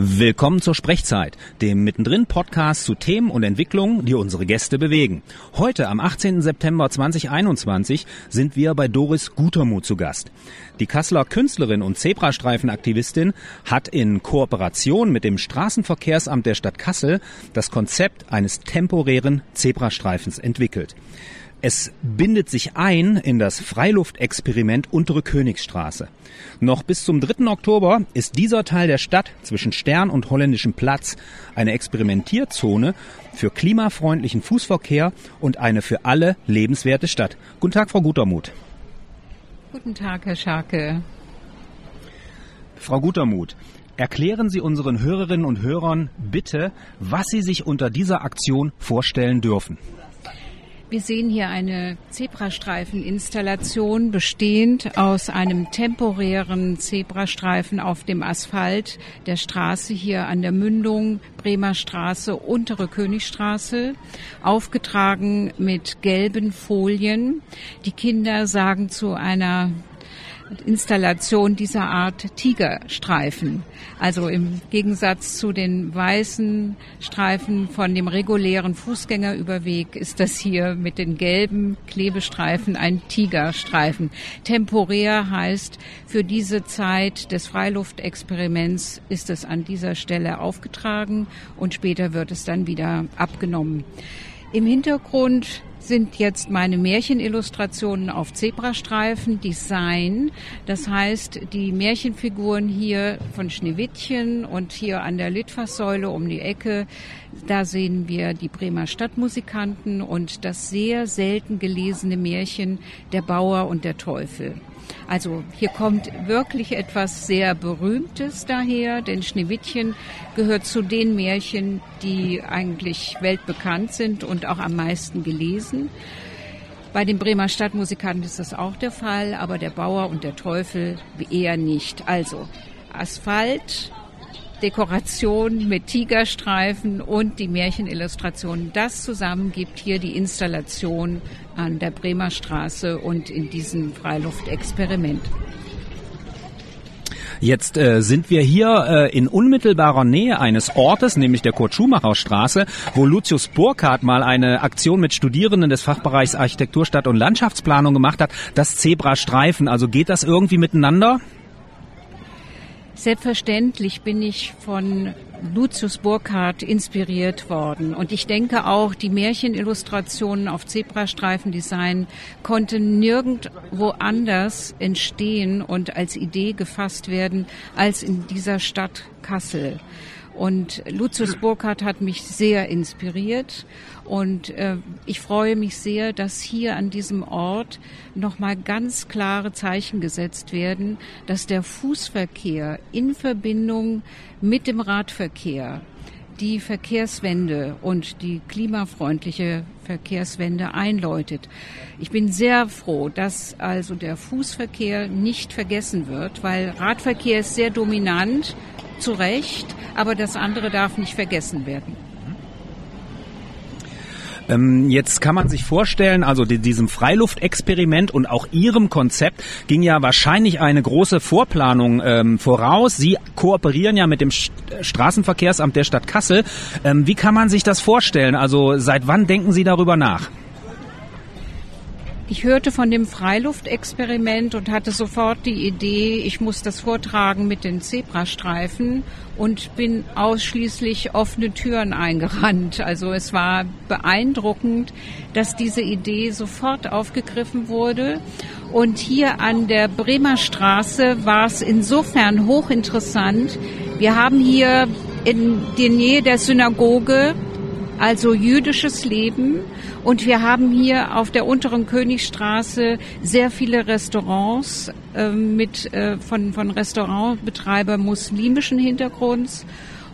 Willkommen zur Sprechzeit, dem mittendrin Podcast zu Themen und Entwicklungen, die unsere Gäste bewegen. Heute am 18. September 2021 sind wir bei Doris Gutermuth zu Gast. Die Kasseler Künstlerin und Zebrastreifenaktivistin hat in Kooperation mit dem Straßenverkehrsamt der Stadt Kassel das Konzept eines temporären Zebrastreifens entwickelt. Es bindet sich ein in das Freiluftexperiment Untere Königsstraße. Noch bis zum 3. Oktober ist dieser Teil der Stadt zwischen Stern und Holländischem Platz eine Experimentierzone für klimafreundlichen Fußverkehr und eine für alle lebenswerte Stadt. Guten Tag, Frau Gutermuth. Guten Tag, Herr Scharke. Frau Gutermuth, erklären Sie unseren Hörerinnen und Hörern bitte, was Sie sich unter dieser Aktion vorstellen dürfen. Wir sehen hier eine Zebrastreifeninstallation bestehend aus einem temporären Zebrastreifen auf dem Asphalt der Straße hier an der Mündung Bremer Straße, untere Königstraße, aufgetragen mit gelben Folien. Die Kinder sagen zu einer Installation dieser Art Tigerstreifen. Also im Gegensatz zu den weißen Streifen von dem regulären Fußgängerüberweg ist das hier mit den gelben Klebestreifen ein Tigerstreifen. Temporär heißt, für diese Zeit des Freiluftexperiments ist es an dieser Stelle aufgetragen und später wird es dann wieder abgenommen. Im Hintergrund sind jetzt meine Märchenillustrationen auf Zebrastreifen Design. Das heißt, die Märchenfiguren hier von Schneewittchen und hier an der Litfaßsäule um die Ecke, da sehen wir die Bremer Stadtmusikanten und das sehr selten gelesene Märchen Der Bauer und der Teufel. Also hier kommt wirklich etwas sehr Berühmtes daher, denn Schneewittchen gehört zu den Märchen, die eigentlich weltbekannt sind und auch am meisten gelesen. Bei den Bremer Stadtmusikanten ist das auch der Fall, aber der Bauer und der Teufel eher nicht. Also Asphalt, Dekoration mit Tigerstreifen und die Märchenillustrationen. Das zusammen gibt hier die Installation an der Bremer Straße und in diesem Freiluftexperiment. Jetzt äh, sind wir hier äh, in unmittelbarer Nähe eines Ortes, nämlich der Kurt-Schumacher-Straße, wo Lucius Burkhardt mal eine Aktion mit Studierenden des Fachbereichs Architektur, Stadt- und Landschaftsplanung gemacht hat. Das Zebrastreifen, also geht das irgendwie miteinander? Selbstverständlich bin ich von Lucius Burkhardt inspiriert worden. Und ich denke auch, die Märchenillustrationen auf Zebrastreifendesign konnten nirgendwo anders entstehen und als Idee gefasst werden als in dieser Stadt Kassel. Und Lucius Burkhardt hat mich sehr inspiriert und äh, ich freue mich sehr, dass hier an diesem Ort nochmal ganz klare Zeichen gesetzt werden, dass der Fußverkehr in Verbindung mit dem Radverkehr die Verkehrswende und die klimafreundliche Verkehrswende einläutet. Ich bin sehr froh, dass also der Fußverkehr nicht vergessen wird, weil Radverkehr ist sehr dominant, zu Recht, aber das andere darf nicht vergessen werden. Ähm, jetzt kann man sich vorstellen, also diesem Freiluftexperiment und auch Ihrem Konzept ging ja wahrscheinlich eine große Vorplanung ähm, voraus. Sie kooperieren ja mit dem Straßenverkehrsamt der Stadt Kassel. Ähm, wie kann man sich das vorstellen? Also seit wann denken Sie darüber nach? Ich hörte von dem Freiluftexperiment und hatte sofort die Idee, ich muss das vortragen mit den Zebrastreifen und bin ausschließlich offene Türen eingerannt. Also es war beeindruckend, dass diese Idee sofort aufgegriffen wurde. Und hier an der Bremer Straße war es insofern hochinteressant. Wir haben hier in der Nähe der Synagoge also jüdisches Leben. Und wir haben hier auf der unteren Königstraße sehr viele Restaurants äh, mit äh, von, von Restaurantbetreibern muslimischen Hintergrunds.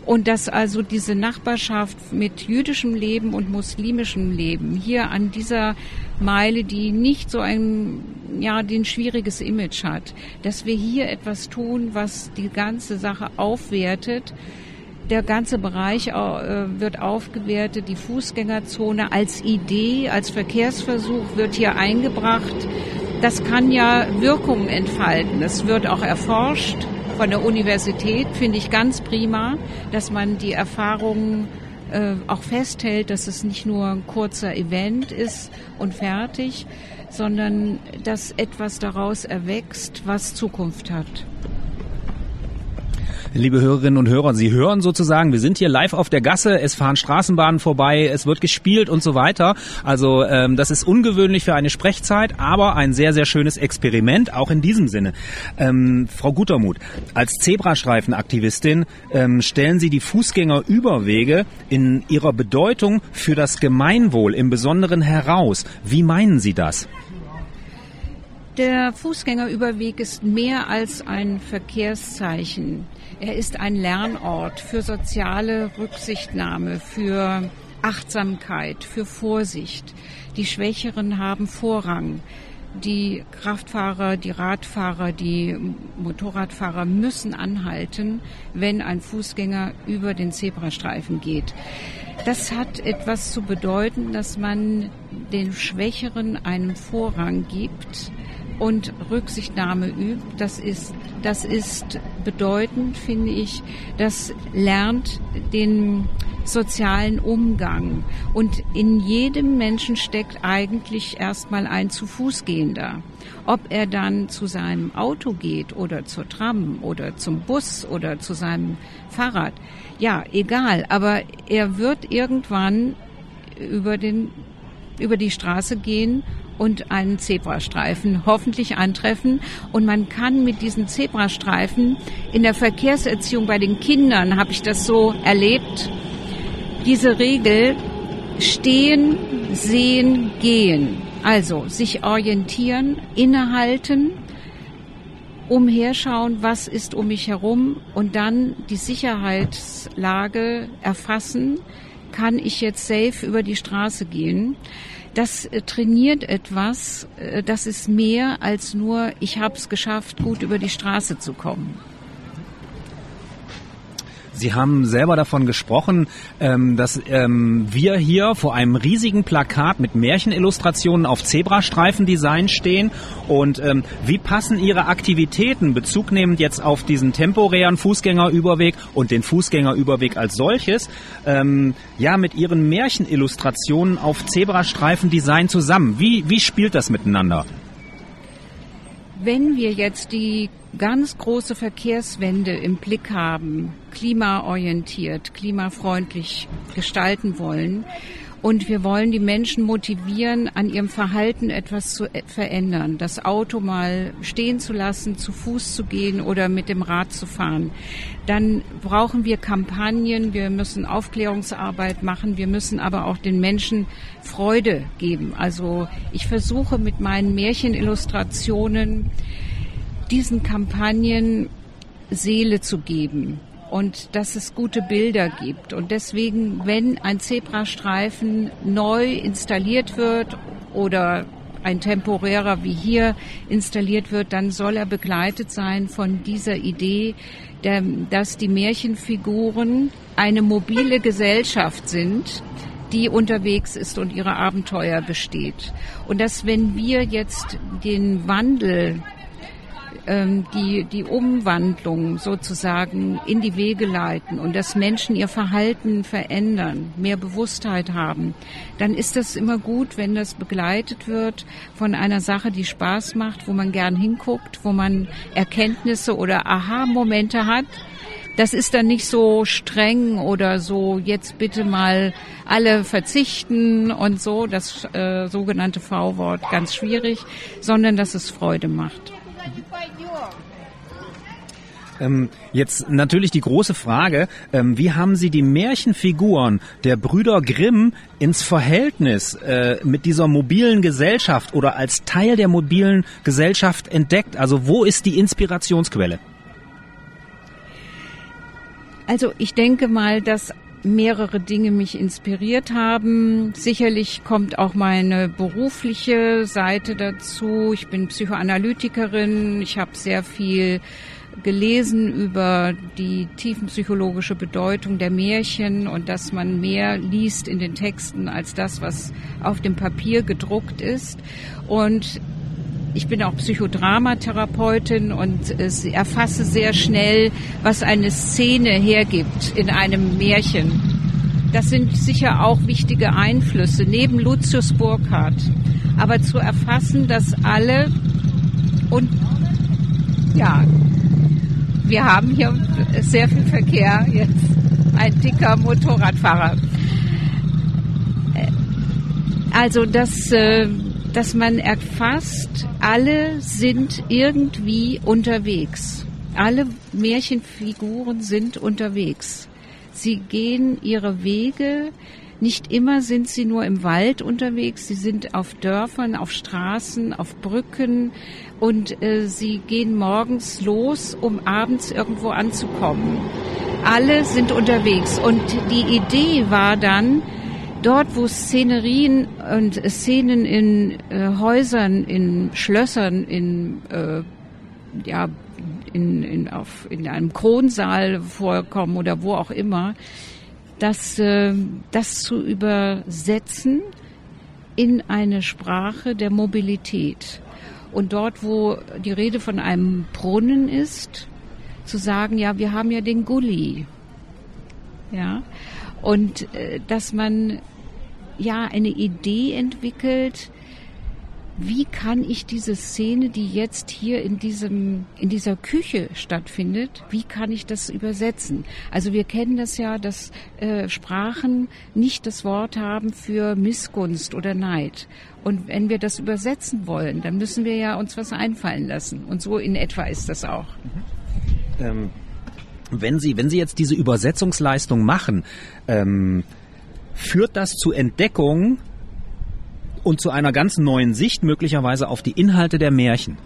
Und dass also diese Nachbarschaft mit jüdischem Leben und muslimischem Leben hier an dieser Meile, die nicht so ein, ja, den schwieriges Image hat, dass wir hier etwas tun, was die ganze Sache aufwertet, der ganze Bereich äh, wird aufgewertet, die Fußgängerzone als Idee, als Verkehrsversuch wird hier eingebracht. Das kann ja Wirkungen entfalten. Es wird auch erforscht von der Universität finde ich ganz prima, dass man die Erfahrungen äh, auch festhält, dass es nicht nur ein kurzer Event ist und fertig, sondern dass etwas daraus erwächst, was Zukunft hat. Liebe Hörerinnen und Hörer, Sie hören sozusagen, wir sind hier live auf der Gasse, es fahren Straßenbahnen vorbei, es wird gespielt und so weiter. Also ähm, das ist ungewöhnlich für eine Sprechzeit, aber ein sehr, sehr schönes Experiment, auch in diesem Sinne. Ähm, Frau Gutermuth, als Zebrastreifenaktivistin ähm, stellen Sie die Fußgängerüberwege in ihrer Bedeutung für das Gemeinwohl im Besonderen heraus. Wie meinen Sie das? Der Fußgängerüberweg ist mehr als ein Verkehrszeichen. Er ist ein Lernort für soziale Rücksichtnahme, für Achtsamkeit, für Vorsicht. Die Schwächeren haben Vorrang. Die Kraftfahrer, die Radfahrer, die Motorradfahrer müssen anhalten, wenn ein Fußgänger über den Zebrastreifen geht. Das hat etwas zu bedeuten, dass man den Schwächeren einen Vorrang gibt und Rücksichtnahme übt. Das ist, das ist bedeutend, finde ich. Das lernt den sozialen Umgang. Und in jedem Menschen steckt eigentlich erstmal ein zu Fuß gehender. Ob er dann zu seinem Auto geht oder zur Tram oder zum Bus oder zu seinem Fahrrad, ja, egal. Aber er wird irgendwann über den, über die Straße gehen und einen Zebrastreifen hoffentlich antreffen. Und man kann mit diesen Zebrastreifen in der Verkehrserziehung bei den Kindern, habe ich das so erlebt, diese Regel stehen, sehen, gehen. Also sich orientieren, innehalten, umherschauen, was ist um mich herum und dann die Sicherheitslage erfassen. Kann ich jetzt safe über die Straße gehen? das äh, trainiert etwas, äh, das ist mehr als nur, ich habe es geschafft, gut über die Straße zu kommen. Sie haben selber davon gesprochen, ähm, dass ähm, wir hier vor einem riesigen Plakat mit Märchenillustrationen auf Zebrastreifendesign stehen. Und ähm, wie passen Ihre Aktivitäten bezugnehmend jetzt auf diesen temporären Fußgängerüberweg und den Fußgängerüberweg als solches, ja, mit Ihren Märchenillustrationen auf Zebrastreifendesign zusammen? Wie, wie spielt das miteinander? Wenn wir jetzt die ganz große Verkehrswende im Blick haben, klimaorientiert, klimafreundlich gestalten wollen, und wir wollen die Menschen motivieren, an ihrem Verhalten etwas zu verändern. Das Auto mal stehen zu lassen, zu Fuß zu gehen oder mit dem Rad zu fahren. Dann brauchen wir Kampagnen, wir müssen Aufklärungsarbeit machen, wir müssen aber auch den Menschen Freude geben. Also ich versuche mit meinen Märchenillustrationen diesen Kampagnen Seele zu geben und dass es gute Bilder gibt. Und deswegen, wenn ein Zebrastreifen neu installiert wird oder ein temporärer wie hier installiert wird, dann soll er begleitet sein von dieser Idee, dass die Märchenfiguren eine mobile Gesellschaft sind, die unterwegs ist und ihre Abenteuer besteht. Und dass wenn wir jetzt den Wandel die, die Umwandlung sozusagen in die Wege leiten und dass Menschen ihr Verhalten verändern, mehr Bewusstheit haben, dann ist das immer gut, wenn das begleitet wird von einer Sache, die Spaß macht, wo man gern hinguckt, wo man Erkenntnisse oder Aha-Momente hat. Das ist dann nicht so streng oder so, jetzt bitte mal alle verzichten und so, das äh, sogenannte V-Wort ganz schwierig, sondern dass es Freude macht. Ähm, jetzt natürlich die große Frage, ähm, wie haben Sie die Märchenfiguren der Brüder Grimm ins Verhältnis äh, mit dieser mobilen Gesellschaft oder als Teil der mobilen Gesellschaft entdeckt? Also wo ist die Inspirationsquelle? Also ich denke mal, dass mehrere Dinge mich inspiriert haben. Sicherlich kommt auch meine berufliche Seite dazu. Ich bin Psychoanalytikerin. Ich habe sehr viel gelesen über die tiefenpsychologische Bedeutung der Märchen und dass man mehr liest in den Texten als das, was auf dem Papier gedruckt ist. Und ich bin auch Psychodramatherapeutin und erfasse sehr schnell, was eine Szene hergibt in einem Märchen. Das sind sicher auch wichtige Einflüsse, neben Lucius Burkhardt. Aber zu erfassen, dass alle und ja, wir haben hier sehr viel Verkehr jetzt. Ein dicker Motorradfahrer. Äh, also, dass, äh, dass man erfasst, alle sind irgendwie unterwegs. Alle Märchenfiguren sind unterwegs. Sie gehen ihre Wege. Nicht immer sind sie nur im Wald unterwegs. Sie sind auf Dörfern, auf Straßen, auf Brücken und äh, sie gehen morgens los, um abends irgendwo anzukommen. Alle sind unterwegs und die Idee war dann, dort wo Szenerien und Szenen in äh, Häusern, in Schlössern, in äh, ja in, in, auf, in einem Kronsaal vorkommen oder wo auch immer, das, äh, das zu übersetzen in eine Sprache der Mobilität. Und dort, wo die Rede von einem Brunnen ist, zu sagen, ja, wir haben ja den Gully. Ja. Und äh, dass man ja eine Idee entwickelt, wie kann ich diese Szene, die jetzt hier in diesem, in dieser Küche stattfindet, wie kann ich das übersetzen? Also wir kennen das ja, dass äh, Sprachen nicht das Wort haben für Missgunst oder Neid. Und wenn wir das übersetzen wollen, dann müssen wir ja uns was einfallen lassen. Und so in etwa ist das auch. Mhm. Ähm, wenn Sie, wenn Sie jetzt diese Übersetzungsleistung machen, ähm, führt das zu Entdeckung und zu einer ganz neuen Sicht möglicherweise auf die Inhalte der Märchen.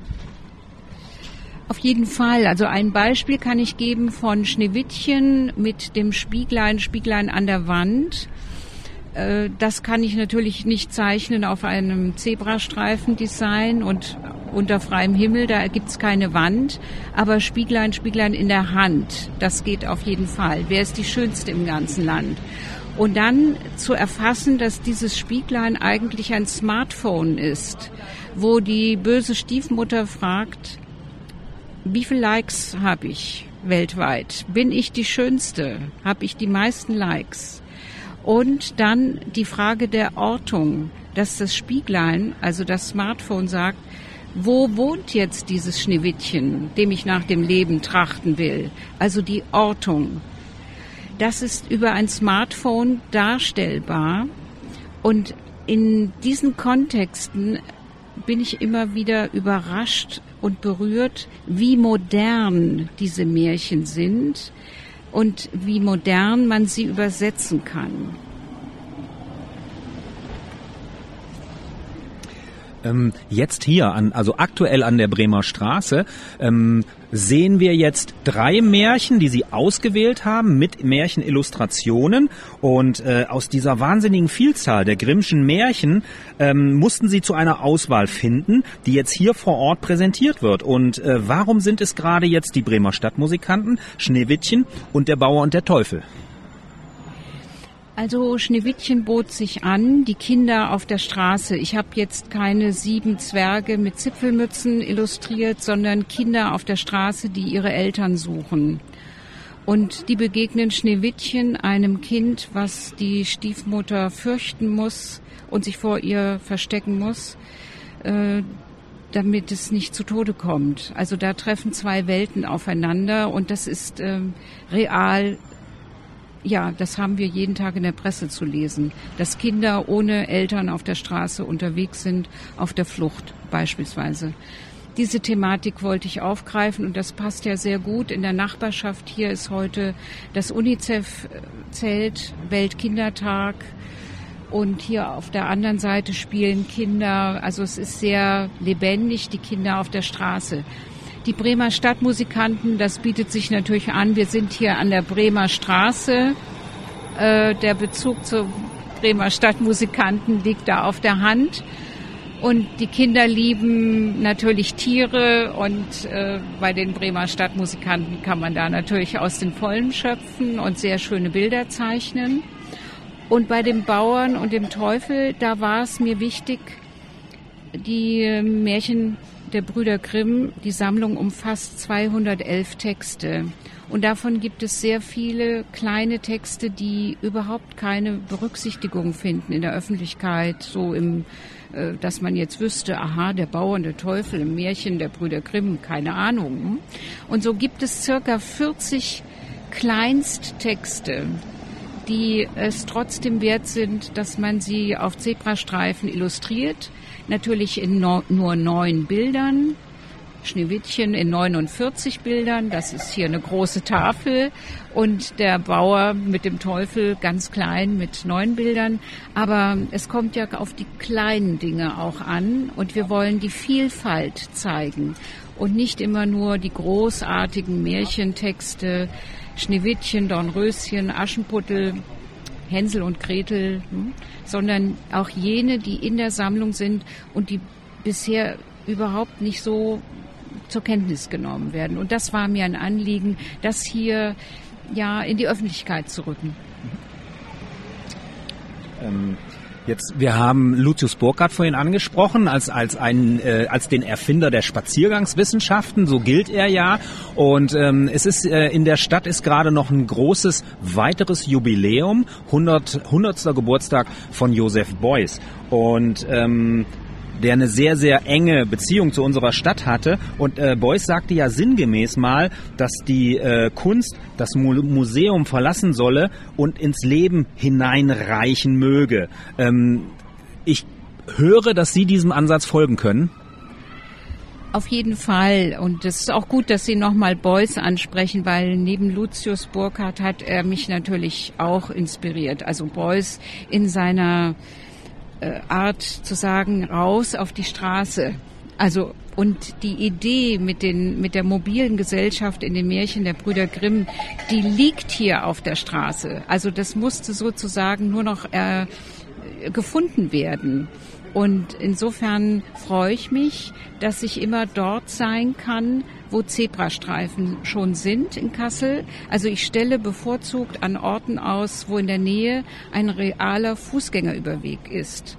Auf jeden Fall. Also ein Beispiel kann ich geben von Schneewittchen mit dem Spieglein, Spieglein an der Wand. Äh, das kann ich natürlich nicht zeichnen auf einem Zebrastreifen-Design und unter freiem Himmel, da gibt's keine Wand. Aber Spieglein, Spieglein in der Hand, das geht auf jeden Fall. Wer ist die Schönste im ganzen Land? Und dann zu erfassen, dass dieses Spieglein eigentlich ein Smartphone ist, wo die böse Stiefmutter fragt, wie viele Likes habe ich weltweit? Bin ich die Schönste? Habe ich die meisten Likes? Und dann die Frage der Ortung, dass das Spieglein, also das Smartphone sagt, wo wohnt jetzt dieses Schneewittchen, dem ich nach dem Leben trachten will? Also die Ortung. Das ist über ein Smartphone darstellbar. Und in diesen Kontexten bin ich immer wieder überrascht und berührt, wie modern diese Märchen sind und wie modern man sie übersetzen kann. Ähm, jetzt hier, an, also aktuell an der Bremer Straße, ähm, sehen wir jetzt drei Märchen, die Sie ausgewählt haben mit Märchenillustrationen. Und äh, aus dieser wahnsinnigen Vielzahl der Grimmschen Märchen ähm, mussten Sie zu einer Auswahl finden, die jetzt hier vor Ort präsentiert wird. Und äh, warum sind es gerade jetzt die Bremer Stadtmusikanten, Schneewittchen und der Bauer und der Teufel? Also Schneewittchen bot sich an, die Kinder auf der Straße. Ich habe jetzt keine sieben Zwerge mit Zipfelmützen illustriert, sondern Kinder auf der Straße, die ihre Eltern suchen. Und die begegnen Schneewittchen, einem Kind, was die Stiefmutter fürchten muss und sich vor ihr verstecken muss, äh, damit es nicht zu Tode kommt. Also da treffen zwei Welten aufeinander und das ist äh, real ja, das haben wir jeden Tag in der Presse zu lesen, dass Kinder ohne Eltern auf der Straße unterwegs sind, auf der Flucht beispielsweise. Diese Thematik wollte ich aufgreifen und das passt ja sehr gut. In der Nachbarschaft hier ist heute das UNICEF-Zelt, Weltkindertag. Und hier auf der anderen Seite spielen Kinder, also es ist sehr lebendig, die Kinder auf der Straße. Die Bremer Stadtmusikanten, das bietet sich natürlich an. Wir sind hier an der Bremer Straße. Äh, der Bezug zu Bremer Stadtmusikanten liegt da auf der Hand. Und die Kinder lieben natürlich Tiere und äh, bei den Bremer Stadtmusikanten kann man da natürlich aus den Vollen schöpfen und sehr schöne Bilder zeichnen. Und bei dem Bauern und dem Teufel, da war es mir wichtig, die Märchen der Brüder Grimm, die Sammlung umfasst 211 Texte. Und davon gibt es sehr viele kleine Texte, die überhaupt keine Berücksichtigung finden in der Öffentlichkeit, so im äh, dass man jetzt wüsste, aha, der Bauer der Teufel im Märchen der Brüder Grimm, keine Ahnung. Und so gibt es circa 40 Kleinsttexte, die es trotzdem wert sind, dass man sie auf Zebrastreifen illustriert. Natürlich in no nur neun Bildern, Schneewittchen in 49 Bildern. Das ist hier eine große Tafel. Und der Bauer mit dem Teufel ganz klein mit neun Bildern. Aber es kommt ja auf die kleinen Dinge auch an. Und wir wollen die Vielfalt zeigen. Und nicht immer nur die großartigen Märchentexte, Schneewittchen, Dornröschen, Aschenputtel, Hänsel und Gretel, hm, sondern auch jene, die in der Sammlung sind und die bisher überhaupt nicht so zur Kenntnis genommen werden. Und das war mir ein Anliegen, das hier ja in die Öffentlichkeit zu rücken. Ähm, Jetzt, wir haben Lucius Burkhardt vorhin angesprochen als als ein äh, als den Erfinder der Spaziergangswissenschaften, so gilt er ja. Und ähm, es ist äh, in der Stadt ist gerade noch ein großes weiteres Jubiläum, 100 100. Geburtstag von Joseph Beuys. Und ähm, der eine sehr, sehr enge Beziehung zu unserer Stadt hatte. Und äh, Beuys sagte ja sinngemäß mal, dass die äh, Kunst das Mu Museum verlassen solle und ins Leben hineinreichen möge. Ähm, ich höre, dass Sie diesem Ansatz folgen können. Auf jeden Fall. Und es ist auch gut, dass Sie nochmal Beuys ansprechen, weil neben Lucius Burkhardt hat er mich natürlich auch inspiriert. Also Beuys in seiner Art zu sagen, raus auf die Straße. Also und die Idee mit den mit der mobilen Gesellschaft in den Märchen der Brüder Grimm, die liegt hier auf der Straße. Also das musste sozusagen nur noch äh, gefunden werden. Und insofern freue ich mich, dass ich immer dort sein kann, wo Zebrastreifen schon sind in Kassel. Also ich stelle bevorzugt an Orten aus, wo in der Nähe ein realer Fußgängerüberweg ist.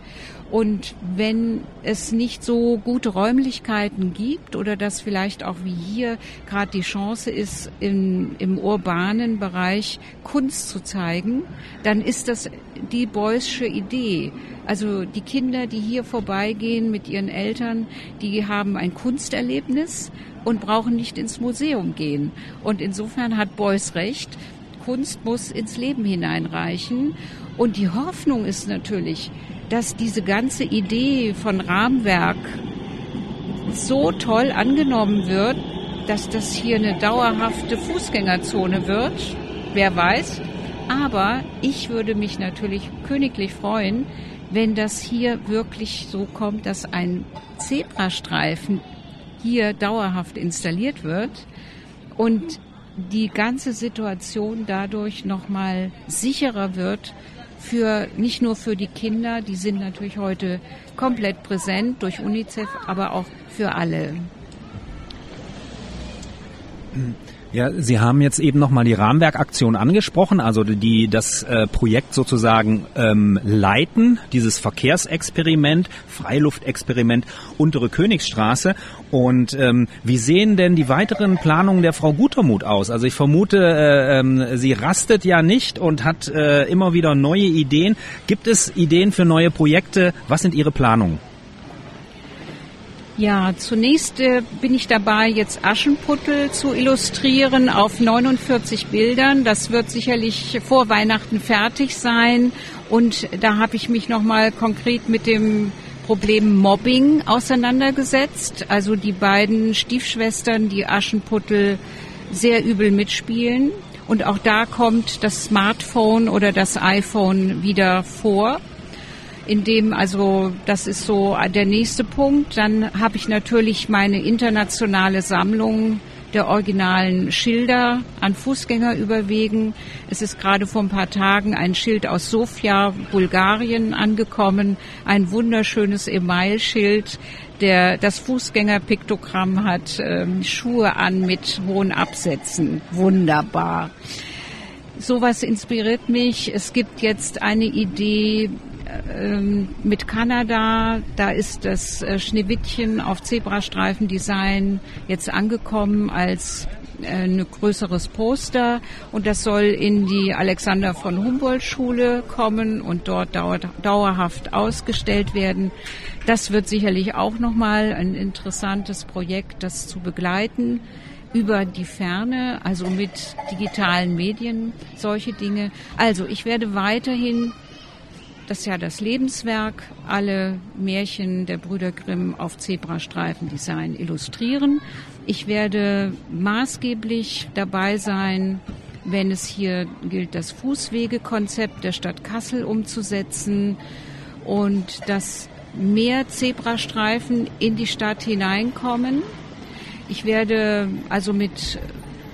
Und wenn es nicht so gute Räumlichkeiten gibt oder dass vielleicht auch wie hier gerade die Chance ist, im, im urbanen Bereich Kunst zu zeigen, dann ist das die Beusche Idee. Also die Kinder, die hier vorbeigehen mit ihren Eltern, die haben ein Kunsterlebnis und brauchen nicht ins Museum gehen. Und insofern hat Beuys recht. Kunst muss ins Leben hineinreichen. Und die Hoffnung ist natürlich, dass diese ganze Idee von Rahmenwerk so toll angenommen wird, dass das hier eine dauerhafte Fußgängerzone wird. Wer weiß. Aber ich würde mich natürlich königlich freuen, wenn das hier wirklich so kommt, dass ein Zebrastreifen hier dauerhaft installiert wird und die ganze Situation dadurch nochmal sicherer wird für nicht nur für die Kinder, die sind natürlich heute komplett präsent durch UNICEF, aber auch für alle. Ja, Sie haben jetzt eben nochmal die Rahmenwerkaktion angesprochen, also die das äh, Projekt sozusagen ähm, leiten, dieses Verkehrsexperiment, Freiluftexperiment Untere Königsstraße. Und ähm, wie sehen denn die weiteren Planungen der Frau Gutermuth aus? Also ich vermute, äh, äh, sie rastet ja nicht und hat äh, immer wieder neue Ideen. Gibt es Ideen für neue Projekte? Was sind Ihre Planungen? Ja, zunächst äh, bin ich dabei, jetzt Aschenputtel zu illustrieren auf 49 Bildern. Das wird sicherlich vor Weihnachten fertig sein. Und da habe ich mich nochmal konkret mit dem Problem Mobbing auseinandergesetzt. Also die beiden Stiefschwestern, die Aschenputtel sehr übel mitspielen. Und auch da kommt das Smartphone oder das iPhone wieder vor in dem, also das ist so der nächste Punkt. Dann habe ich natürlich meine internationale Sammlung der originalen Schilder an Fußgänger überwegen. Es ist gerade vor ein paar Tagen ein Schild aus Sofia, Bulgarien angekommen. Ein wunderschönes Emailschild, der das Fußgängerpiktogramm hat, ähm, Schuhe an mit hohen Absätzen. Wunderbar. Sowas inspiriert mich. Es gibt jetzt eine Idee, mit Kanada, da ist das äh, Schneewittchen auf Zebrastreifen-Design jetzt angekommen als äh, ein größeres Poster und das soll in die Alexander von Humboldt Schule kommen und dort dauerhaft ausgestellt werden. Das wird sicherlich auch nochmal ein interessantes Projekt, das zu begleiten über die Ferne, also mit digitalen Medien, solche Dinge. Also ich werde weiterhin das ist ja das Lebenswerk, alle Märchen der Brüder Grimm auf Zebrastreifen-Design illustrieren. Ich werde maßgeblich dabei sein, wenn es hier gilt, das Fußwegekonzept der Stadt Kassel umzusetzen und dass mehr Zebrastreifen in die Stadt hineinkommen. Ich werde also mit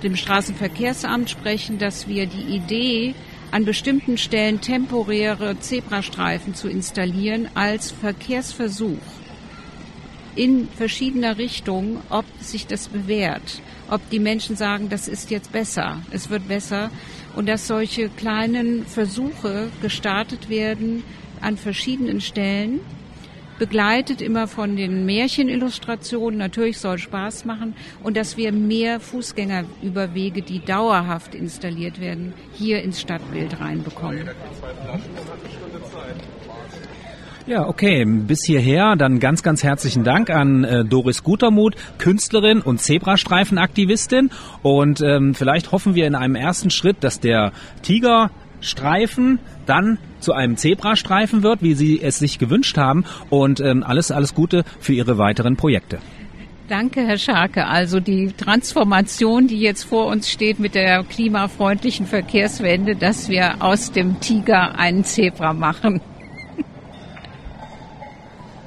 dem Straßenverkehrsamt sprechen, dass wir die Idee an bestimmten Stellen temporäre Zebrastreifen zu installieren als Verkehrsversuch. In verschiedener Richtung, ob sich das bewährt, ob die Menschen sagen, das ist jetzt besser, es wird besser und dass solche kleinen Versuche gestartet werden an verschiedenen Stellen begleitet immer von den Märchenillustrationen. Natürlich soll Spaß machen und dass wir mehr Fußgängerüberwege, die dauerhaft installiert werden, hier ins Stadtbild reinbekommen. Ja, okay. Bis hierher dann ganz, ganz herzlichen Dank an äh, Doris Gutermuth, Künstlerin und Zebrastreifenaktivistin. Und ähm, vielleicht hoffen wir in einem ersten Schritt, dass der Tiger Streifen dann zu einem Zebrastreifen wird, wie Sie es sich gewünscht haben. Und ähm, alles, alles Gute für Ihre weiteren Projekte. Danke, Herr Scharke. Also die Transformation, die jetzt vor uns steht mit der klimafreundlichen Verkehrswende, dass wir aus dem Tiger einen Zebra machen.